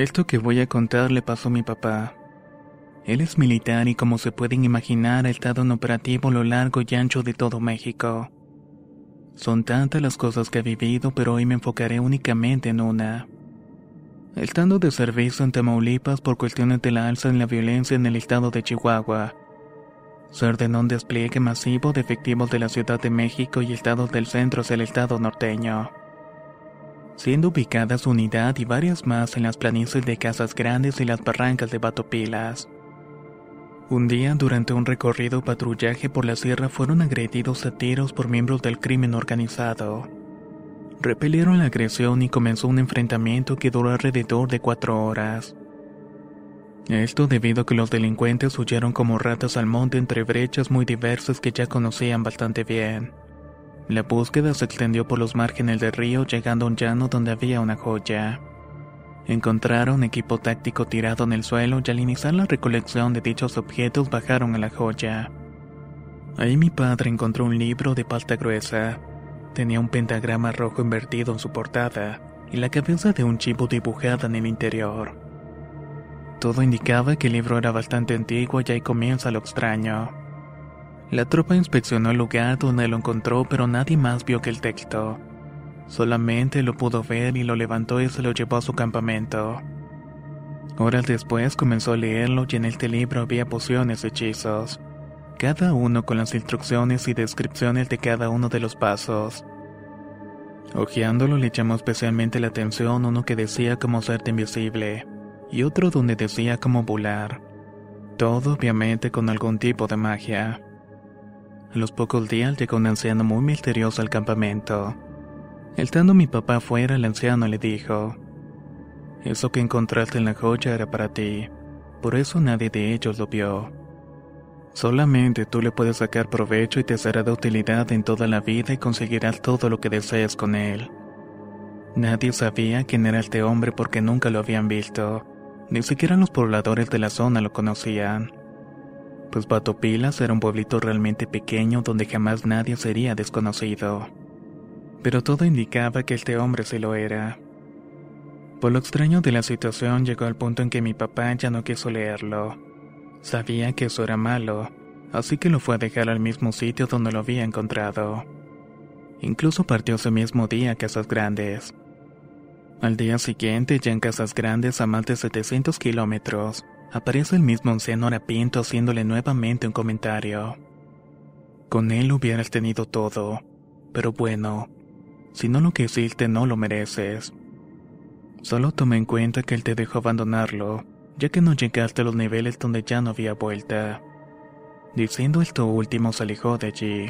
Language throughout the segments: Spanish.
Esto que voy a contar le pasó a mi papá. Él es militar y como se pueden imaginar ha estado en operativo a lo largo y ancho de todo México. Son tantas las cosas que ha vivido, pero hoy me enfocaré únicamente en una. Estando de servicio en Tamaulipas por cuestiones de la alza en la violencia en el estado de Chihuahua, se ordenó un despliegue masivo de efectivos de la Ciudad de México y estados del centro hacia el estado norteño siendo ubicada su unidad y varias más en las planicies de Casas Grandes y las barrancas de Batopilas. Un día, durante un recorrido patrullaje por la sierra, fueron agredidos a tiros por miembros del crimen organizado. Repelieron la agresión y comenzó un enfrentamiento que duró alrededor de cuatro horas. Esto debido a que los delincuentes huyeron como ratas al monte entre brechas muy diversas que ya conocían bastante bien. La búsqueda se extendió por los márgenes del río llegando a un llano donde había una joya. Encontraron equipo táctico tirado en el suelo y al iniciar la recolección de dichos objetos bajaron a la joya. Ahí mi padre encontró un libro de pasta gruesa. Tenía un pentagrama rojo invertido en su portada y la cabeza de un chivo dibujada en el interior. Todo indicaba que el libro era bastante antiguo y ahí comienza lo extraño. La tropa inspeccionó el lugar donde lo encontró, pero nadie más vio que el texto. Solamente lo pudo ver y lo levantó y se lo llevó a su campamento. Horas después comenzó a leerlo y en este libro había pociones y hechizos, cada uno con las instrucciones y descripciones de cada uno de los pasos. Ojeándolo le llamó especialmente la atención uno que decía cómo ser invisible y otro donde decía cómo volar. Todo obviamente con algún tipo de magia. A los pocos días llegó un anciano muy misterioso al campamento. Estando mi papá fuera, el anciano le dijo, Eso que encontraste en la joya era para ti, por eso nadie de ellos lo vio. Solamente tú le puedes sacar provecho y te será de utilidad en toda la vida y conseguirás todo lo que desees con él. Nadie sabía quién era este hombre porque nunca lo habían visto, ni siquiera los pobladores de la zona lo conocían pues Batopilas era un pueblito realmente pequeño donde jamás nadie sería desconocido. Pero todo indicaba que este hombre se lo era. Por lo extraño de la situación llegó al punto en que mi papá ya no quiso leerlo. Sabía que eso era malo, así que lo fue a dejar al mismo sitio donde lo había encontrado. Incluso partió ese mismo día a Casas Grandes. Al día siguiente, ya en Casas Grandes a más de 700 kilómetros, aparece el mismo anciano harapiento haciéndole nuevamente un comentario. Con él hubieras tenido todo, pero bueno, si no lo que hiciste no lo mereces. Solo toma en cuenta que él te dejó abandonarlo, ya que no llegaste a los niveles donde ya no había vuelta. Diciendo esto último se alejó de allí.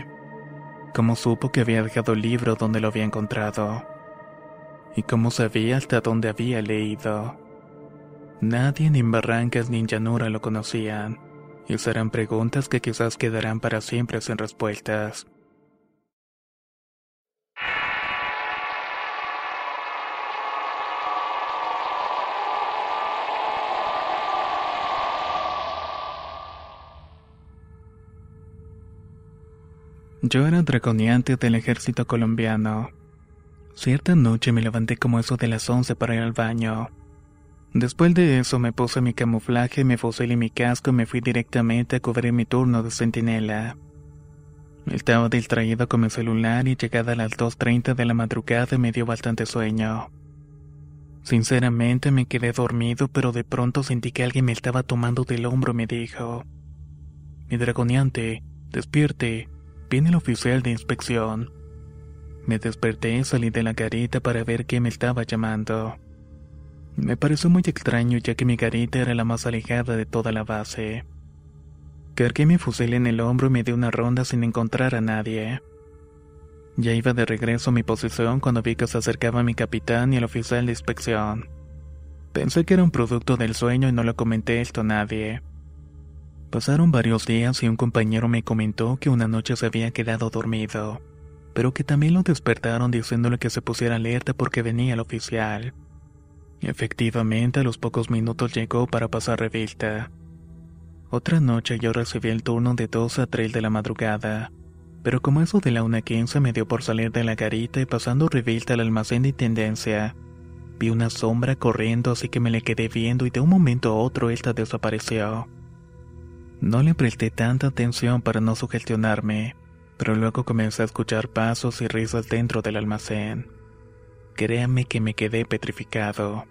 Como supo que había dejado el libro donde lo había encontrado. Y cómo sabía hasta dónde había leído. Nadie ni en Barrancas ni en Llanura lo conocían, y serán preguntas que quizás quedarán para siempre sin respuestas. Yo era draconiante del ejército colombiano. Cierta noche me levanté como eso de las once para ir al baño. Después de eso me puse mi camuflaje, me fusil y mi casco y me fui directamente a cubrir mi turno de centinela. Estaba distraído con mi celular y llegada a las 2.30 de la madrugada me dio bastante sueño. Sinceramente me quedé dormido, pero de pronto sentí que alguien me estaba tomando del hombro y me dijo, Mi dragoneante, despierte, viene el oficial de inspección. Me desperté y salí de la garita para ver quién me estaba llamando. Me pareció muy extraño ya que mi garita era la más alejada de toda la base. Cargué mi fusil en el hombro y me di una ronda sin encontrar a nadie. Ya iba de regreso a mi posición cuando vi que se acercaba mi capitán y el oficial de inspección. Pensé que era un producto del sueño y no le comenté esto a nadie. Pasaron varios días y un compañero me comentó que una noche se había quedado dormido, pero que también lo despertaron diciéndole que se pusiera alerta porque venía el oficial. Efectivamente, a los pocos minutos llegó para pasar revista. Otra noche yo recibí el turno de 2 a 3 de la madrugada, pero como eso de la 1.15 me dio por salir de la garita y pasando revista al almacén de intendencia, vi una sombra corriendo así que me le quedé viendo y de un momento a otro esta desapareció. No le presté tanta atención para no sugestionarme, pero luego comencé a escuchar pasos y risas dentro del almacén. Créame que me quedé petrificado.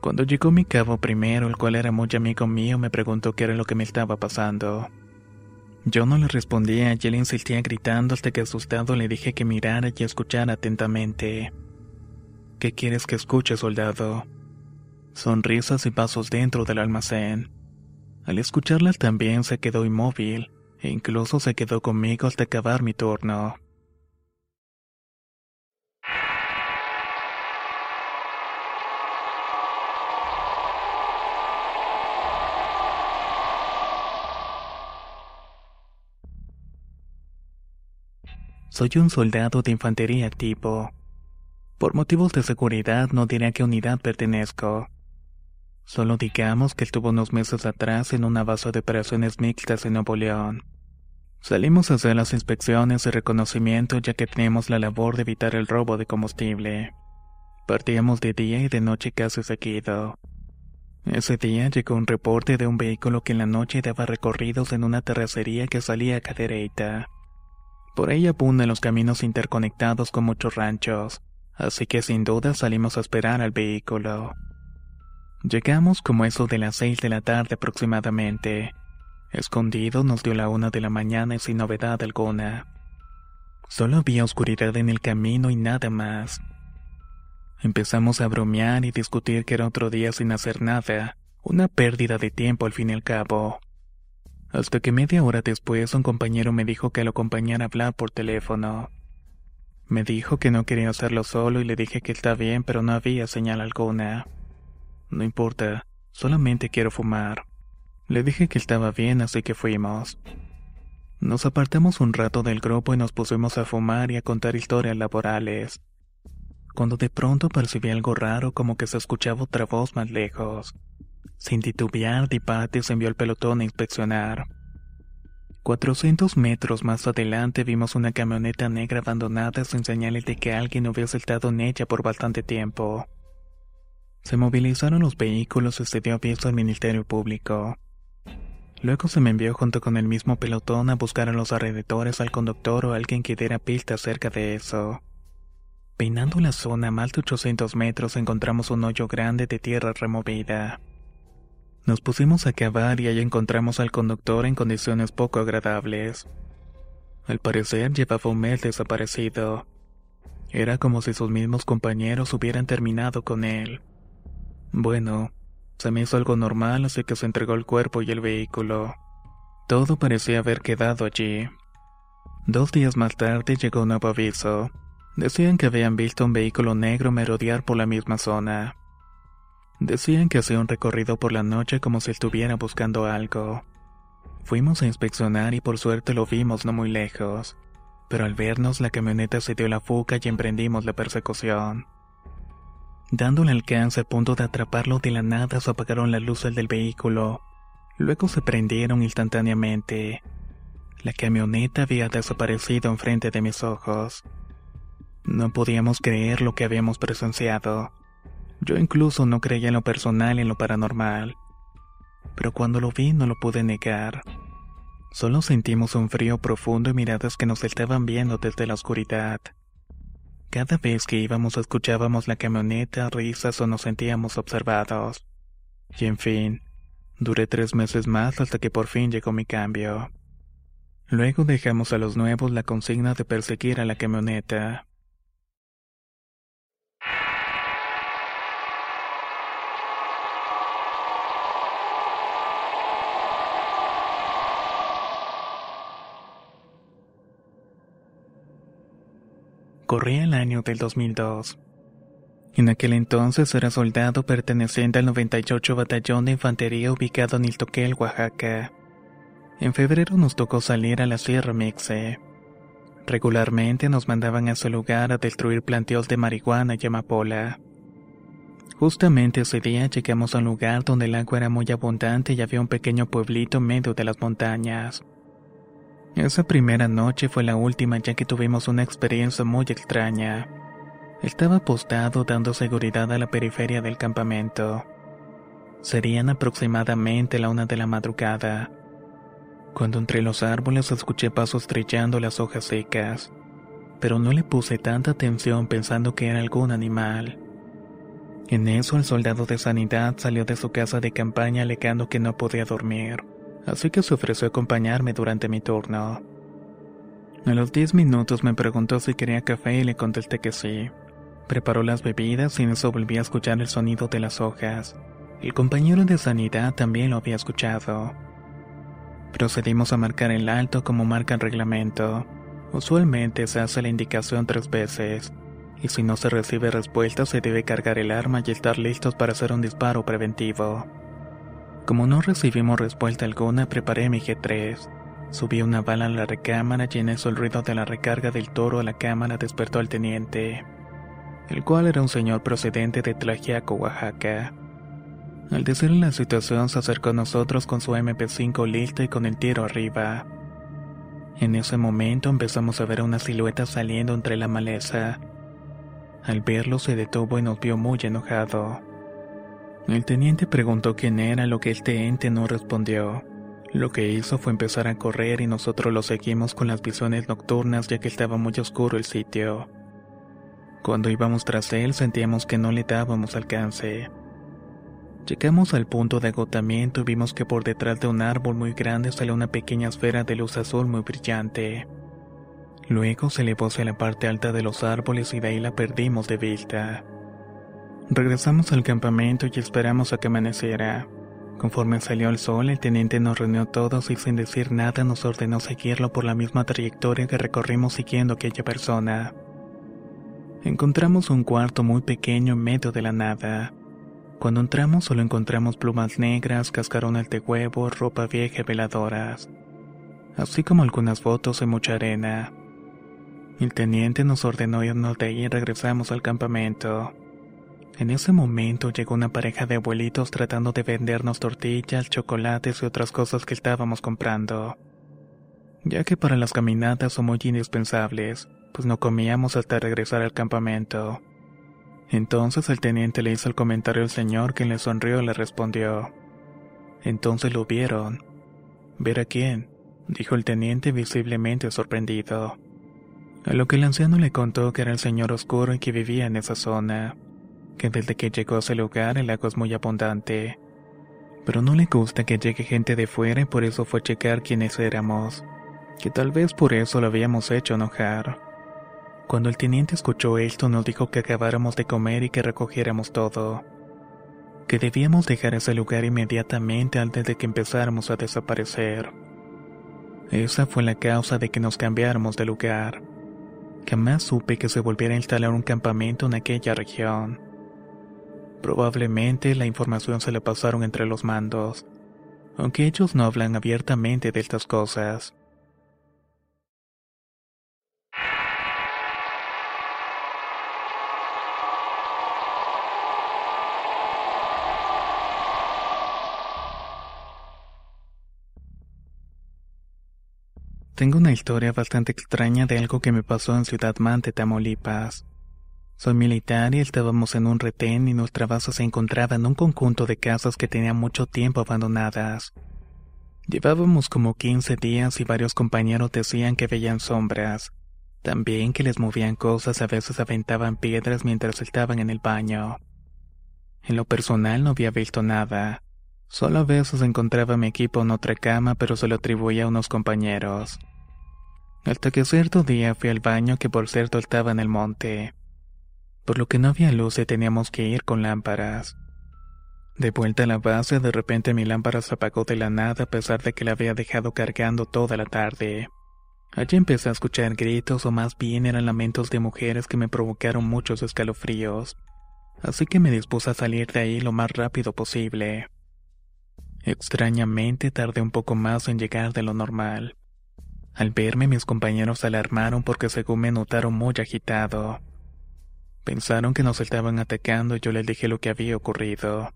Cuando llegó mi cabo primero, el cual era muy amigo mío, me preguntó qué era lo que me estaba pasando. Yo no le respondía y él insistía gritando hasta que asustado le dije que mirara y escuchara atentamente. ¿Qué quieres que escuche, soldado? Sonrisas y pasos dentro del almacén. Al escucharlas también se quedó inmóvil e incluso se quedó conmigo hasta acabar mi turno. Soy un soldado de infantería activo. Por motivos de seguridad no diré a qué unidad pertenezco. Solo digamos que estuvo unos meses atrás en una base de operaciones mixtas en Nuevo León. Salimos a hacer las inspecciones y reconocimiento ya que teníamos la labor de evitar el robo de combustible. Partíamos de día y de noche casi seguido. Ese día llegó un reporte de un vehículo que en la noche daba recorridos en una terracería que salía a Cadereyta. Por ella abundan los caminos interconectados con muchos ranchos, así que sin duda salimos a esperar al vehículo. Llegamos como eso de las seis de la tarde aproximadamente. Escondido nos dio la una de la mañana y sin novedad alguna. Solo había oscuridad en el camino y nada más. Empezamos a bromear y discutir que era otro día sin hacer nada, una pérdida de tiempo al fin y al cabo. Hasta que media hora después un compañero me dijo que lo acompañara a hablar por teléfono. Me dijo que no quería hacerlo solo y le dije que está bien, pero no había señal alguna. No importa, solamente quiero fumar. Le dije que estaba bien, así que fuimos. Nos apartamos un rato del grupo y nos pusimos a fumar y a contar historias laborales. Cuando de pronto percibí algo raro como que se escuchaba otra voz más lejos. Sin titubear, se envió el pelotón a inspeccionar. 400 metros más adelante vimos una camioneta negra abandonada sin señales de que alguien hubiese estado en ella por bastante tiempo. Se movilizaron los vehículos y se dio aviso al Ministerio Público. Luego se me envió junto con el mismo pelotón a buscar a los alrededores al conductor o alguien que diera pista acerca de eso. Peinando la zona a más de 800 metros encontramos un hoyo grande de tierra removida. Nos pusimos a cavar y ahí encontramos al conductor en condiciones poco agradables. Al parecer llevaba un mes desaparecido. Era como si sus mismos compañeros hubieran terminado con él. Bueno, se me hizo algo normal así que se entregó el cuerpo y el vehículo. Todo parecía haber quedado allí. Dos días más tarde llegó un nuevo aviso. Decían que habían visto un vehículo negro merodear por la misma zona. Decían que hacía un recorrido por la noche como si estuviera buscando algo. Fuimos a inspeccionar y por suerte lo vimos no muy lejos, pero al vernos la camioneta se dio la fuga y emprendimos la persecución. Dándole alcance a punto de atraparlo de la nada se apagaron las luces del vehículo. Luego se prendieron instantáneamente. La camioneta había desaparecido enfrente de mis ojos. No podíamos creer lo que habíamos presenciado. Yo incluso no creía en lo personal y en lo paranormal. Pero cuando lo vi no lo pude negar. Solo sentimos un frío profundo y miradas que nos estaban viendo desde la oscuridad. Cada vez que íbamos escuchábamos la camioneta, risas o nos sentíamos observados. Y en fin, duré tres meses más hasta que por fin llegó mi cambio. Luego dejamos a los nuevos la consigna de perseguir a la camioneta. Corría el año del 2002. En aquel entonces era soldado perteneciente al 98 Batallón de Infantería ubicado en Iltoquel, Oaxaca. En febrero nos tocó salir a la Sierra Mixe. Regularmente nos mandaban a ese lugar a destruir planteos de marihuana y amapola. Justamente ese día llegamos a un lugar donde el agua era muy abundante y había un pequeño pueblito en medio de las montañas. Esa primera noche fue la última ya que tuvimos una experiencia muy extraña. Estaba apostado dando seguridad a la periferia del campamento. Serían aproximadamente la una de la madrugada, cuando entre los árboles escuché pasos trillando las hojas secas, pero no le puse tanta atención pensando que era algún animal. En eso el soldado de sanidad salió de su casa de campaña alegando que no podía dormir así que se ofreció a acompañarme durante mi turno. A los 10 minutos me preguntó si quería café y le contesté que sí. Preparó las bebidas y en eso volví a escuchar el sonido de las hojas. El compañero de sanidad también lo había escuchado. Procedimos a marcar el alto como marca el reglamento. Usualmente se hace la indicación tres veces, y si no se recibe respuesta se debe cargar el arma y estar listos para hacer un disparo preventivo. Como no recibimos respuesta alguna, preparé mi G3. Subí una bala a la recámara y en eso el ruido de la recarga del toro a la cámara despertó al teniente, el cual era un señor procedente de Tlaxiaco, Oaxaca. Al decirle la situación se acercó a nosotros con su MP5 listo y con el tiro arriba. En ese momento empezamos a ver una silueta saliendo entre la maleza. Al verlo se detuvo y nos vio muy enojado. El teniente preguntó quién era, lo que este ente no respondió. Lo que hizo fue empezar a correr y nosotros lo seguimos con las visiones nocturnas ya que estaba muy oscuro el sitio. Cuando íbamos tras él sentíamos que no le dábamos alcance. Llegamos al punto de agotamiento y vimos que por detrás de un árbol muy grande salió una pequeña esfera de luz azul muy brillante. Luego se elevó hacia la parte alta de los árboles y de ahí la perdimos de vista. Regresamos al campamento y esperamos a que amaneciera. Conforme salió el sol, el teniente nos reunió todos y sin decir nada nos ordenó seguirlo por la misma trayectoria que recorrimos siguiendo aquella persona. Encontramos un cuarto muy pequeño en medio de la nada. Cuando entramos solo encontramos plumas negras, cascarones de huevo, ropa vieja y veladoras, así como algunas fotos y mucha arena. El teniente nos ordenó irnos de ahí y regresamos al campamento. En ese momento llegó una pareja de abuelitos tratando de vendernos tortillas, chocolates y otras cosas que estábamos comprando. Ya que para las caminatas son muy indispensables, pues no comíamos hasta regresar al campamento. Entonces el teniente le hizo el comentario al señor quien le sonrió y le respondió. Entonces lo vieron. ¿Ver a quién? dijo el teniente visiblemente sorprendido. A lo que el anciano le contó que era el señor oscuro y que vivía en esa zona que desde que llegó a ese lugar el agua es muy abundante. Pero no le gusta que llegue gente de fuera y por eso fue a checar quiénes éramos, que tal vez por eso lo habíamos hecho enojar. Cuando el teniente escuchó esto nos dijo que acabáramos de comer y que recogiéramos todo, que debíamos dejar ese lugar inmediatamente antes de que empezáramos a desaparecer. Esa fue la causa de que nos cambiáramos de lugar. Jamás supe que se volviera a instalar un campamento en aquella región. Probablemente la información se le pasaron entre los mandos, aunque ellos no hablan abiertamente de estas cosas. Tengo una historia bastante extraña de algo que me pasó en Ciudad Mante, Tamaulipas. Soy militar y estábamos en un retén y nuestra base se encontraba en un conjunto de casas que tenían mucho tiempo abandonadas. Llevábamos como 15 días y varios compañeros decían que veían sombras. También que les movían cosas, a veces aventaban piedras mientras estaban en el baño. En lo personal no había visto nada. Solo a veces encontraba mi equipo en otra cama, pero se lo atribuía a unos compañeros. Hasta que cierto día fui al baño que por cierto estaba en el monte. Por lo que no había luz y teníamos que ir con lámparas. De vuelta a la base, de repente mi lámpara se apagó de la nada a pesar de que la había dejado cargando toda la tarde. Allí empecé a escuchar gritos o más bien eran lamentos de mujeres que me provocaron muchos escalofríos. Así que me dispuse a salir de ahí lo más rápido posible. Extrañamente tardé un poco más en llegar de lo normal. Al verme mis compañeros se alarmaron porque según me notaron muy agitado. Pensaron que nos estaban atacando y yo les dije lo que había ocurrido.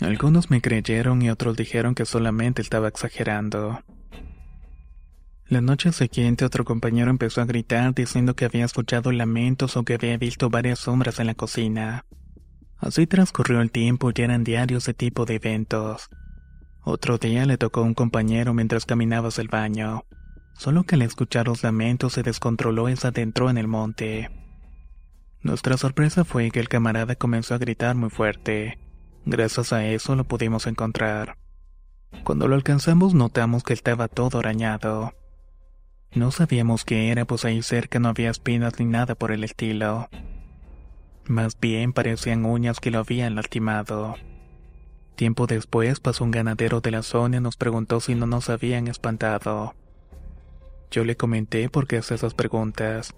Algunos me creyeron y otros dijeron que solamente estaba exagerando. La noche siguiente otro compañero empezó a gritar diciendo que había escuchado lamentos o que había visto varias sombras en la cocina. Así transcurrió el tiempo y eran diarios de tipo de eventos. Otro día le tocó a un compañero mientras caminaba hacia el baño. Solo que al escuchar los lamentos se descontroló y se adentró en el monte. Nuestra sorpresa fue que el camarada comenzó a gritar muy fuerte. Gracias a eso lo pudimos encontrar. Cuando lo alcanzamos notamos que estaba todo arañado. No sabíamos qué era, pues ahí cerca no había espinas ni nada por el estilo. Más bien parecían uñas que lo habían lastimado. Tiempo después pasó un ganadero de la zona y nos preguntó si no nos habían espantado. Yo le comenté por qué hace esas preguntas.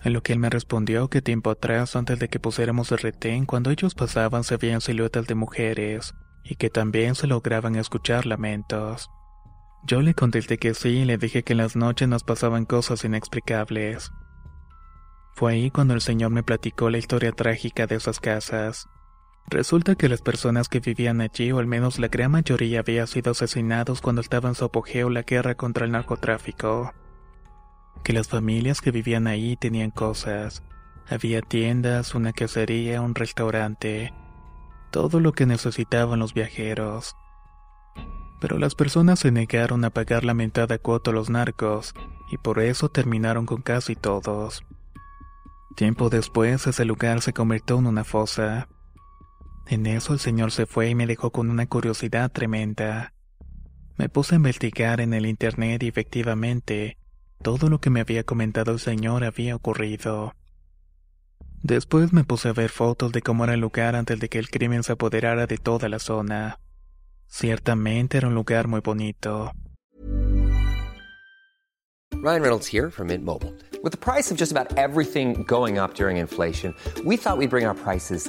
A lo que él me respondió que tiempo atrás, antes de que pusiéramos el retén, cuando ellos pasaban se veían siluetas de mujeres, y que también se lograban escuchar lamentos. Yo le contesté que sí y le dije que en las noches nos pasaban cosas inexplicables. Fue ahí cuando el señor me platicó la historia trágica de esas casas. Resulta que las personas que vivían allí, o al menos la gran mayoría, habían sido asesinados cuando estaba en su apogeo la guerra contra el narcotráfico. Que las familias que vivían ahí tenían cosas. Había tiendas, una cacería, un restaurante. Todo lo que necesitaban los viajeros. Pero las personas se negaron a pagar la mentada cuota a los narcos, y por eso terminaron con casi todos. Tiempo después, ese lugar se convirtió en una fosa. En eso el señor se fue y me dejó con una curiosidad tremenda. Me puse a investigar en el internet y efectivamente, todo lo que me había comentado el señor había ocurrido. Después me puse a ver fotos de cómo era el lugar antes de que el crimen se apoderara de toda la zona. Ciertamente era un lugar muy bonito. Ryan Reynolds here from Mint Mobile. With the price of just about everything going up during inflation, we thought we'd bring our prices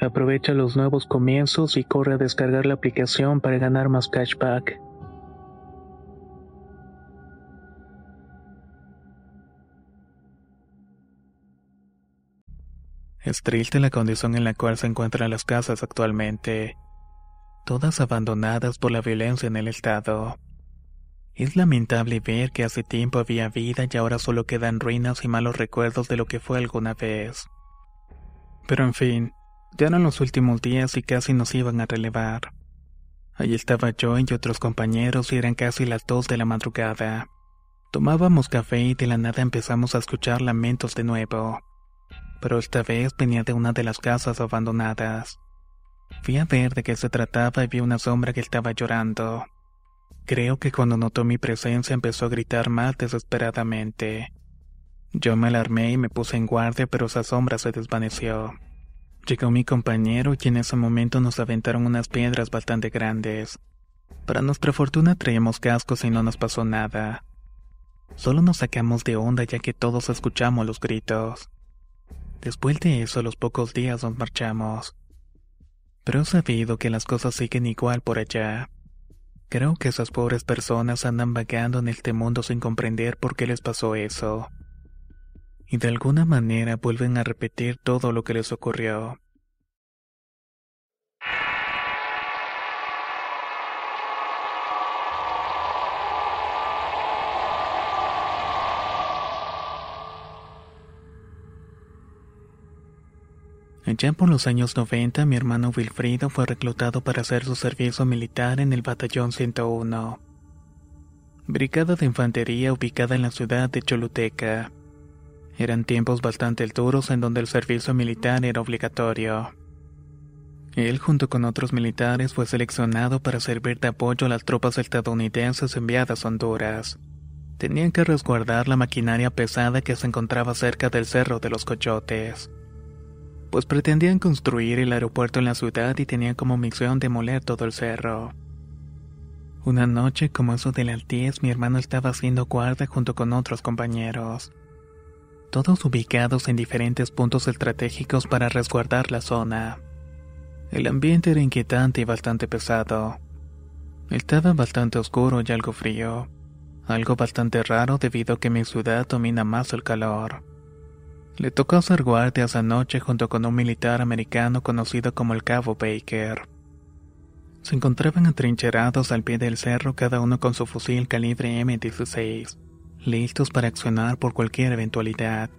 Aprovecha los nuevos comienzos y corre a descargar la aplicación para ganar más cashback. Es triste la condición en la cual se encuentran las casas actualmente, todas abandonadas por la violencia en el Estado. Es lamentable ver que hace tiempo había vida y ahora solo quedan ruinas y malos recuerdos de lo que fue alguna vez. Pero en fin, ya eran los últimos días y casi nos iban a relevar. Allí estaba yo y otros compañeros y eran casi las dos de la madrugada. Tomábamos café y de la nada empezamos a escuchar lamentos de nuevo. Pero esta vez venía de una de las casas abandonadas. Fui a ver de qué se trataba y vi una sombra que estaba llorando. Creo que cuando notó mi presencia empezó a gritar más desesperadamente. Yo me alarmé y me puse en guardia, pero esa sombra se desvaneció. Llegó mi compañero y en ese momento nos aventaron unas piedras bastante grandes. Para nuestra fortuna traíamos cascos y no nos pasó nada. Solo nos sacamos de onda ya que todos escuchamos los gritos. Después de eso, los pocos días nos marchamos. Pero he sabido que las cosas siguen igual por allá. Creo que esas pobres personas andan vagando en este mundo sin comprender por qué les pasó eso. Y de alguna manera vuelven a repetir todo lo que les ocurrió. Ya por los años 90, mi hermano Wilfrido fue reclutado para hacer su servicio militar en el Batallón 101, brigada de infantería ubicada en la ciudad de Choluteca. Eran tiempos bastante duros en donde el servicio militar era obligatorio. Él, junto con otros militares, fue seleccionado para servir de apoyo a las tropas estadounidenses enviadas a Honduras. Tenían que resguardar la maquinaria pesada que se encontraba cerca del Cerro de los Coyotes pues pretendían construir el aeropuerto en la ciudad y tenían como misión demoler todo el cerro. Una noche, como eso de las 10, mi hermano estaba haciendo guardia junto con otros compañeros, todos ubicados en diferentes puntos estratégicos para resguardar la zona. El ambiente era inquietante y bastante pesado. Estaba bastante oscuro y algo frío, algo bastante raro debido a que mi ciudad domina más el calor. Le tocó hacer guardia esa noche junto con un militar americano conocido como el Cabo Baker. Se encontraban atrincherados al pie del cerro cada uno con su fusil calibre M16, listos para accionar por cualquier eventualidad.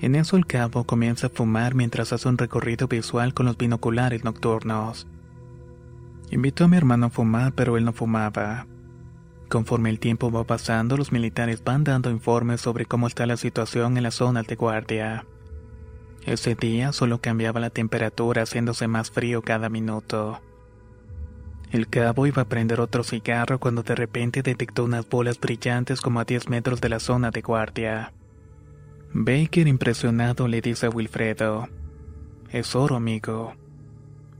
En eso el cabo comienza a fumar mientras hace un recorrido visual con los binoculares nocturnos. Invitó a mi hermano a fumar, pero él no fumaba. Conforme el tiempo va pasando, los militares van dando informes sobre cómo está la situación en las zonas de guardia. Ese día solo cambiaba la temperatura haciéndose más frío cada minuto. El cabo iba a prender otro cigarro cuando de repente detectó unas bolas brillantes como a 10 metros de la zona de guardia. Baker impresionado le dice a Wilfredo, Es oro, amigo.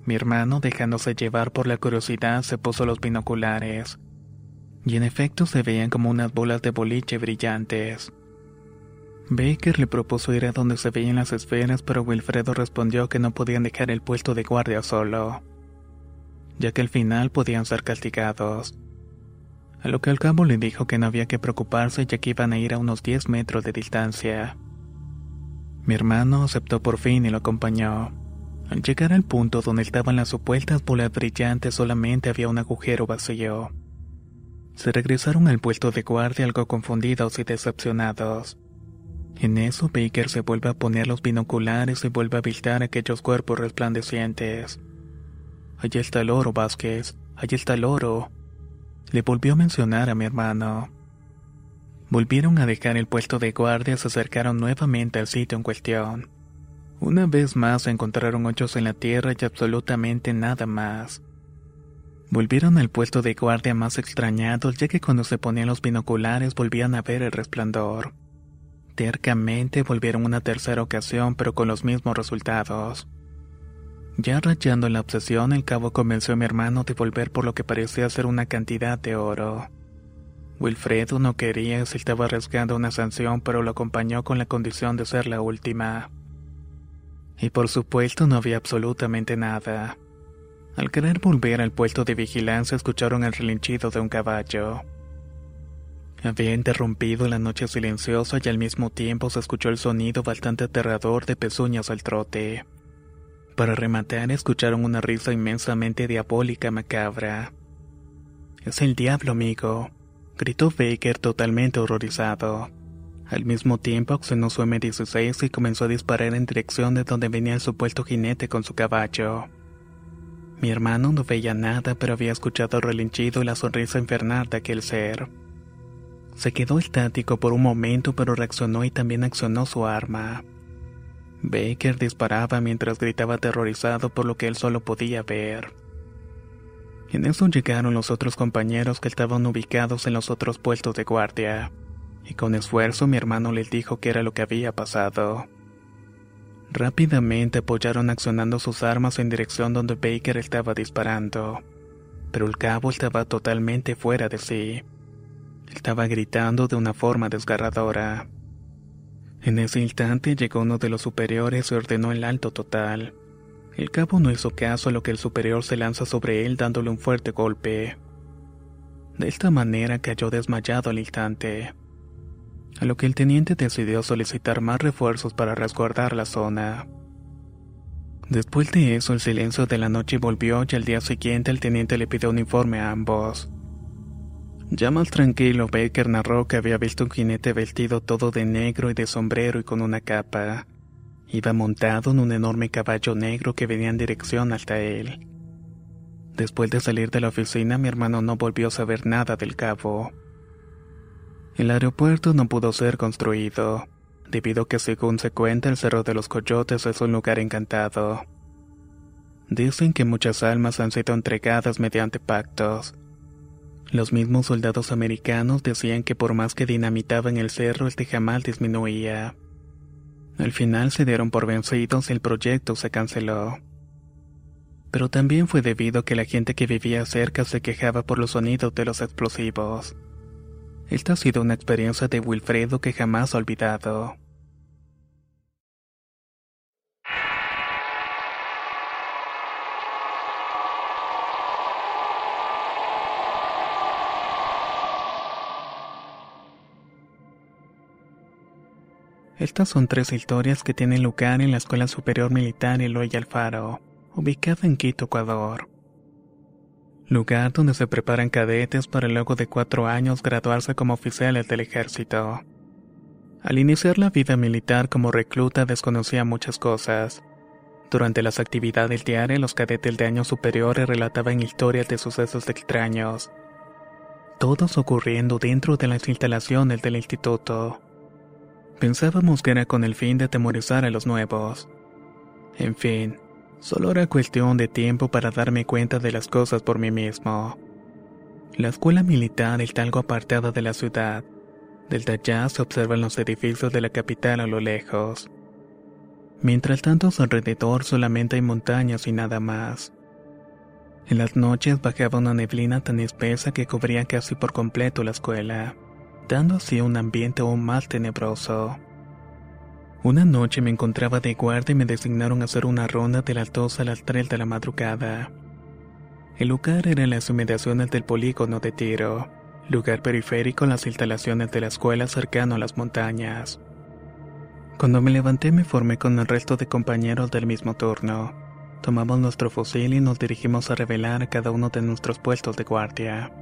Mi hermano, dejándose llevar por la curiosidad, se puso los binoculares y en efecto se veían como unas bolas de boliche brillantes. Baker le propuso ir a donde se veían las esferas, pero Wilfredo respondió que no podían dejar el puesto de guardia solo, ya que al final podían ser castigados. A lo que el cabo le dijo que no había que preocuparse ya que iban a ir a unos 10 metros de distancia. Mi hermano aceptó por fin y lo acompañó. Al llegar al punto donde estaban las supuestas bolas brillantes solamente había un agujero vacío. Se regresaron al puesto de guardia algo confundidos y decepcionados. En eso Baker se vuelve a poner los binoculares y vuelve a visitar aquellos cuerpos resplandecientes. Allí está el oro, Vázquez. Allí está el oro. Le volvió a mencionar a mi hermano. Volvieron a dejar el puesto de guardia y se acercaron nuevamente al sitio en cuestión. Una vez más encontraron hoyos en la tierra y absolutamente nada más. Volvieron al puesto de guardia más extrañados ya que cuando se ponían los binoculares volvían a ver el resplandor. Tercamente volvieron una tercera ocasión pero con los mismos resultados. Ya rayando la obsesión, el cabo convenció a mi hermano de volver por lo que parecía ser una cantidad de oro. Wilfredo no quería, se estaba arriesgando una sanción, pero lo acompañó con la condición de ser la última. Y por supuesto no había absolutamente nada. Al querer volver al puesto de vigilancia escucharon el relinchido de un caballo. Había interrumpido la noche silenciosa y al mismo tiempo se escuchó el sonido bastante aterrador de pezuñas al trote. Para rematar escucharon una risa inmensamente diabólica macabra. Es el diablo, amigo, gritó Baker totalmente horrorizado. Al mismo tiempo accionó su M16 y comenzó a disparar en dirección de donde venía el supuesto jinete con su caballo. Mi hermano no veía nada, pero había escuchado el relinchido y la sonrisa infernal de aquel ser. Se quedó estático por un momento, pero reaccionó y también accionó su arma. Baker disparaba mientras gritaba aterrorizado por lo que él solo podía ver. En eso llegaron los otros compañeros que estaban ubicados en los otros puestos de guardia, y con esfuerzo mi hermano les dijo qué era lo que había pasado. Rápidamente apoyaron accionando sus armas en dirección donde Baker estaba disparando, pero el cabo estaba totalmente fuera de sí. Estaba gritando de una forma desgarradora. En ese instante llegó uno de los superiores y ordenó el alto total. El cabo no hizo caso a lo que el superior se lanza sobre él dándole un fuerte golpe. De esta manera cayó desmayado al instante. A lo que el teniente decidió solicitar más refuerzos para resguardar la zona. Después de eso el silencio de la noche volvió y al día siguiente el teniente le pidió un informe a ambos. Ya más tranquilo, Baker narró que había visto un jinete vestido todo de negro y de sombrero y con una capa. Iba montado en un enorme caballo negro que venía en dirección hasta él. Después de salir de la oficina, mi hermano no volvió a saber nada del cabo. El aeropuerto no pudo ser construido, debido a que según se cuenta el Cerro de los Coyotes es un lugar encantado. Dicen que muchas almas han sido entregadas mediante pactos los mismos soldados americanos decían que por más que dinamitaban el cerro, este jamás disminuía. Al final se dieron por vencidos y el proyecto se canceló. Pero también fue debido a que la gente que vivía cerca se quejaba por los sonidos de los explosivos. Esta ha sido una experiencia de Wilfredo que jamás ha olvidado. Estas son tres historias que tienen lugar en la Escuela Superior Militar Eloy Alfaro, ubicada en Quito, Ecuador. Lugar donde se preparan cadetes para luego de cuatro años graduarse como oficiales del ejército. Al iniciar la vida militar como recluta desconocía muchas cosas. Durante las actividades diarias los cadetes de años superiores relataban historias de sucesos extraños. Todos ocurriendo dentro de las instalaciones del instituto. Pensábamos que era con el fin de atemorizar a los nuevos. En fin, solo era cuestión de tiempo para darme cuenta de las cosas por mí mismo. La escuela militar está algo apartada de la ciudad. Desde allá se observan los edificios de la capital a lo lejos. Mientras tanto, a su alrededor solamente hay montañas y nada más. En las noches bajaba una neblina tan espesa que cubría casi por completo la escuela dando así un ambiente aún más tenebroso. Una noche me encontraba de guardia y me designaron a hacer una ronda de las 2 a las 3 de la madrugada. El lugar era en las inmediaciones del polígono de tiro, lugar periférico en las instalaciones de la escuela cercano a las montañas. Cuando me levanté me formé con el resto de compañeros del mismo turno. Tomamos nuestro fusil y nos dirigimos a revelar a cada uno de nuestros puestos de guardia.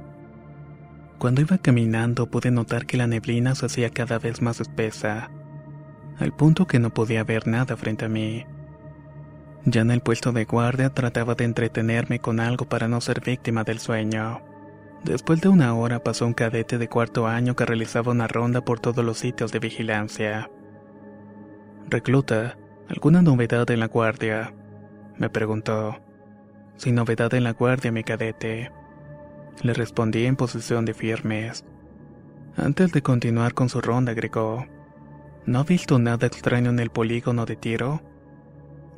Cuando iba caminando pude notar que la neblina se hacía cada vez más espesa, al punto que no podía ver nada frente a mí. Ya en el puesto de guardia trataba de entretenerme con algo para no ser víctima del sueño. Después de una hora pasó un cadete de cuarto año que realizaba una ronda por todos los sitios de vigilancia. Recluta, ¿Alguna novedad en la guardia? Me preguntó. Sin novedad en la guardia, mi cadete. Le respondí en posición de firmes. Antes de continuar con su ronda, agregó. ¿No ha visto nada extraño en el polígono de tiro?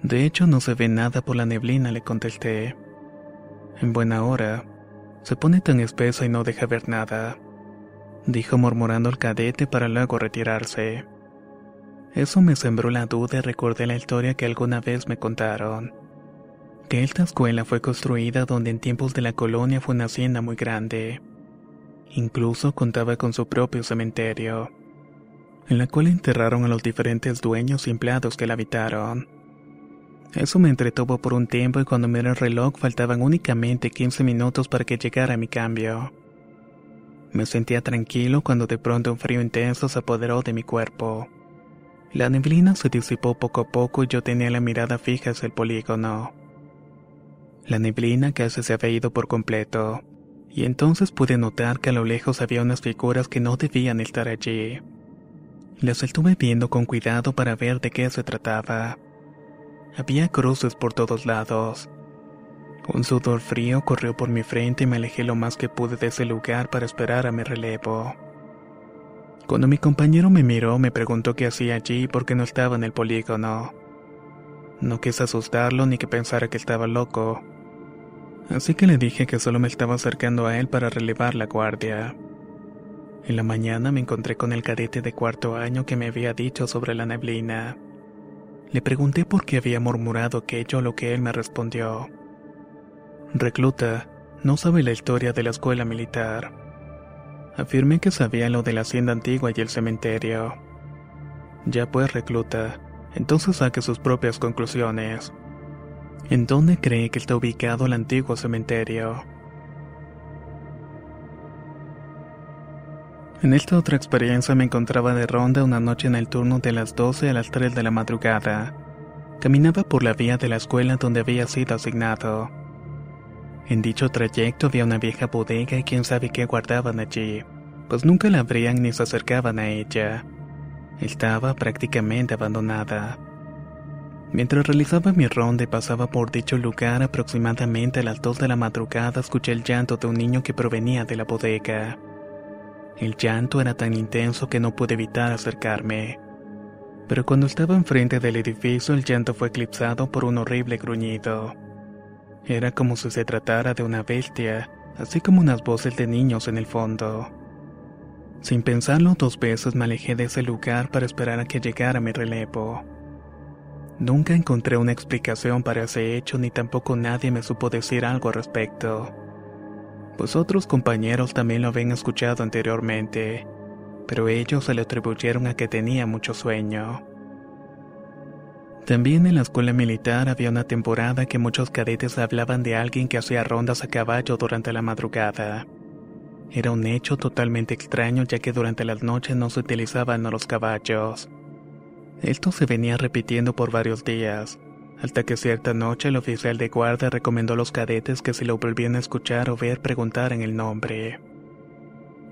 De hecho, no se ve nada por la neblina, le contesté. En buena hora. Se pone tan espesa y no deja ver nada. Dijo murmurando el cadete para luego retirarse. Eso me sembró la duda y recordé la historia que alguna vez me contaron. Que esta escuela fue construida donde en tiempos de la colonia fue una hacienda muy grande. Incluso contaba con su propio cementerio, en la cual enterraron a los diferentes dueños y empleados que la habitaron. Eso me entretuvo por un tiempo y cuando miré el reloj faltaban únicamente 15 minutos para que llegara mi cambio. Me sentía tranquilo cuando de pronto un frío intenso se apoderó de mi cuerpo. La neblina se disipó poco a poco y yo tenía la mirada fija hacia el polígono. La neblina casi se había ido por completo, y entonces pude notar que a lo lejos había unas figuras que no debían estar allí. Las estuve viendo con cuidado para ver de qué se trataba. Había cruces por todos lados. Un sudor frío corrió por mi frente y me alejé lo más que pude de ese lugar para esperar a mi relevo. Cuando mi compañero me miró, me preguntó qué hacía allí y por qué no estaba en el polígono. No quise asustarlo ni que pensara que estaba loco. Así que le dije que solo me estaba acercando a él para relevar la guardia. En la mañana me encontré con el cadete de cuarto año que me había dicho sobre la neblina. Le pregunté por qué había murmurado aquello, lo que él me respondió. Recluta, no sabe la historia de la escuela militar. Afirmé que sabía lo de la hacienda antigua y el cementerio. Ya pues, recluta, entonces saque sus propias conclusiones. ¿En dónde cree que está ubicado el antiguo cementerio? En esta otra experiencia me encontraba de ronda una noche en el turno de las 12 a las 3 de la madrugada. Caminaba por la vía de la escuela donde había sido asignado. En dicho trayecto había una vieja bodega y quién sabe qué guardaban allí, pues nunca la abrían ni se acercaban a ella. Estaba prácticamente abandonada. Mientras realizaba mi ronda y pasaba por dicho lugar aproximadamente a las 2 de la madrugada, escuché el llanto de un niño que provenía de la bodega. El llanto era tan intenso que no pude evitar acercarme. Pero cuando estaba enfrente del edificio, el llanto fue eclipsado por un horrible gruñido. Era como si se tratara de una bestia, así como unas voces de niños en el fondo. Sin pensarlo dos veces me alejé de ese lugar para esperar a que llegara mi relevo. Nunca encontré una explicación para ese hecho ni tampoco nadie me supo decir algo al respecto. Pues otros compañeros también lo habían escuchado anteriormente, pero ellos se le atribuyeron a que tenía mucho sueño. También en la escuela militar había una temporada que muchos cadetes hablaban de alguien que hacía rondas a caballo durante la madrugada. Era un hecho totalmente extraño ya que durante las noches no se utilizaban los caballos. Esto se venía repitiendo por varios días, hasta que cierta noche el oficial de guardia recomendó a los cadetes que si lo volvían a escuchar o ver preguntaran el nombre.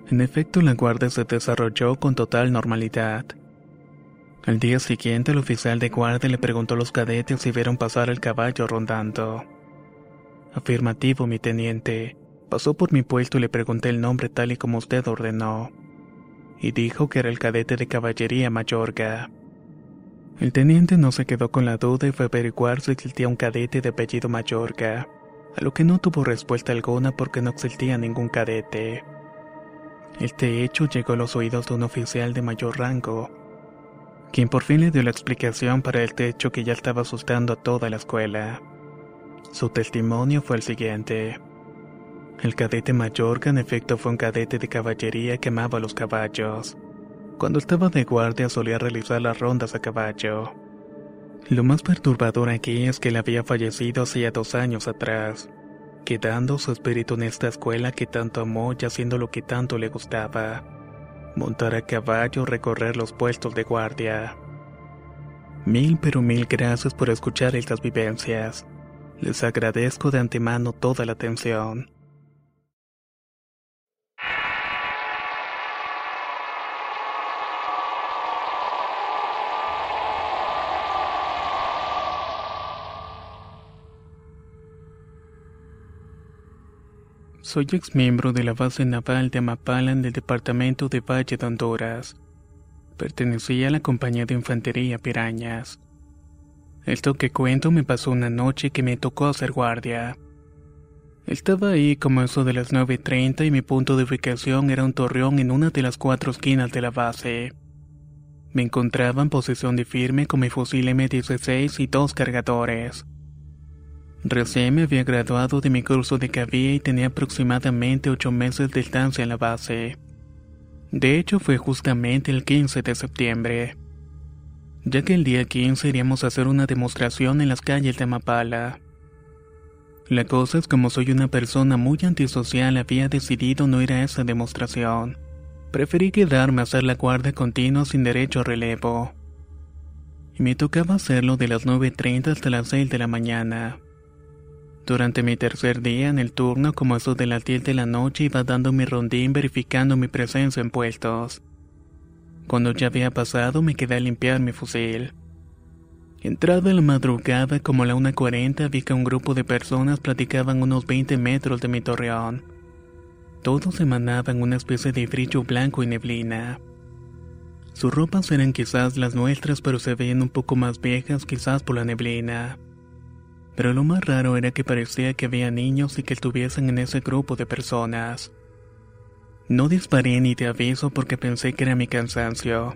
En efecto, la guardia se desarrolló con total normalidad. Al día siguiente, el oficial de guardia le preguntó a los cadetes si vieron pasar el caballo rondando. Afirmativo, mi teniente. Pasó por mi puesto y le pregunté el nombre tal y como usted ordenó. Y dijo que era el cadete de caballería Mayorga. El teniente no se quedó con la duda y fue a averiguar si existía un cadete de apellido Mayorga, a lo que no tuvo respuesta alguna porque no existía ningún cadete. Este hecho llegó a los oídos de un oficial de mayor rango, quien por fin le dio la explicación para el techo que ya estaba asustando a toda la escuela. Su testimonio fue el siguiente. El cadete Mayorga en efecto fue un cadete de caballería que amaba los caballos. Cuando estaba de guardia solía realizar las rondas a caballo. Lo más perturbador aquí es que él había fallecido hacía dos años atrás, quedando su espíritu en esta escuela que tanto amó y haciendo lo que tanto le gustaba montar a caballo, recorrer los puestos de guardia. Mil pero mil gracias por escuchar estas vivencias. Les agradezco de antemano toda la atención. Soy ex miembro de la base naval de Amapalan del departamento de Valle de Honduras. Pertenecía a la compañía de infantería Pirañas. Esto que cuento me pasó una noche que me tocó hacer guardia. Estaba ahí como eso de las 9.30 y mi punto de ubicación era un torreón en una de las cuatro esquinas de la base. Me encontraba en posición de firme con mi fusil M16 y dos cargadores. Recién me había graduado de mi curso de cabía y tenía aproximadamente ocho meses de estancia en la base. De hecho fue justamente el 15 de septiembre, ya que el día 15 iríamos a hacer una demostración en las calles de Mapala. La cosa es como soy una persona muy antisocial había decidido no ir a esa demostración. Preferí quedarme a hacer la guardia continua sin derecho a relevo. Y me tocaba hacerlo de las 9.30 hasta las 6 de la mañana. Durante mi tercer día en el turno, como eso de las 10 de la noche, iba dando mi rondín verificando mi presencia en puestos. Cuando ya había pasado, me quedé a limpiar mi fusil. Entrada la madrugada, como a la 1.40, vi que un grupo de personas platicaban unos 20 metros de mi torreón. Todos emanaban una especie de brillo blanco y neblina. Sus ropas eran quizás las nuestras, pero se veían un poco más viejas, quizás por la neblina. Pero lo más raro era que parecía que había niños y que estuviesen en ese grupo de personas. No disparé ni te aviso porque pensé que era mi cansancio.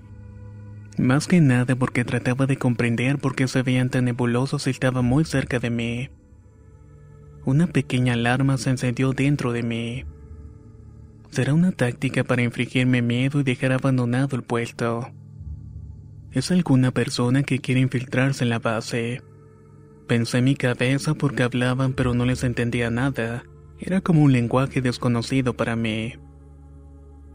Más que nada porque trataba de comprender por qué se veían tan nebulosos y estaba muy cerca de mí. Una pequeña alarma se encendió dentro de mí. Será una táctica para infligirme miedo y dejar abandonado el puesto. Es alguna persona que quiere infiltrarse en la base. Pensé en mi cabeza porque hablaban pero no les entendía nada. Era como un lenguaje desconocido para mí.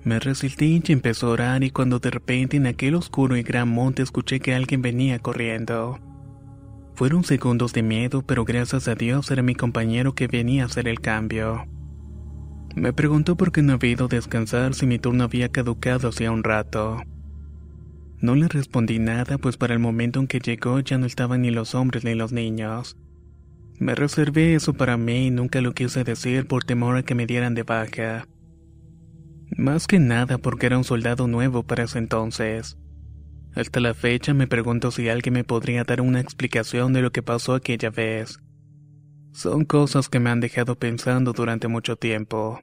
Me resistí y empezó a orar y cuando de repente en aquel oscuro y gran monte escuché que alguien venía corriendo. Fueron segundos de miedo, pero gracias a Dios era mi compañero que venía a hacer el cambio. Me preguntó por qué no había ido a descansar si mi turno había caducado hacía un rato. No le respondí nada, pues para el momento en que llegó ya no estaban ni los hombres ni los niños. Me reservé eso para mí y nunca lo quise decir por temor a que me dieran de baja. Más que nada porque era un soldado nuevo para ese entonces. Hasta la fecha me pregunto si alguien me podría dar una explicación de lo que pasó aquella vez. Son cosas que me han dejado pensando durante mucho tiempo.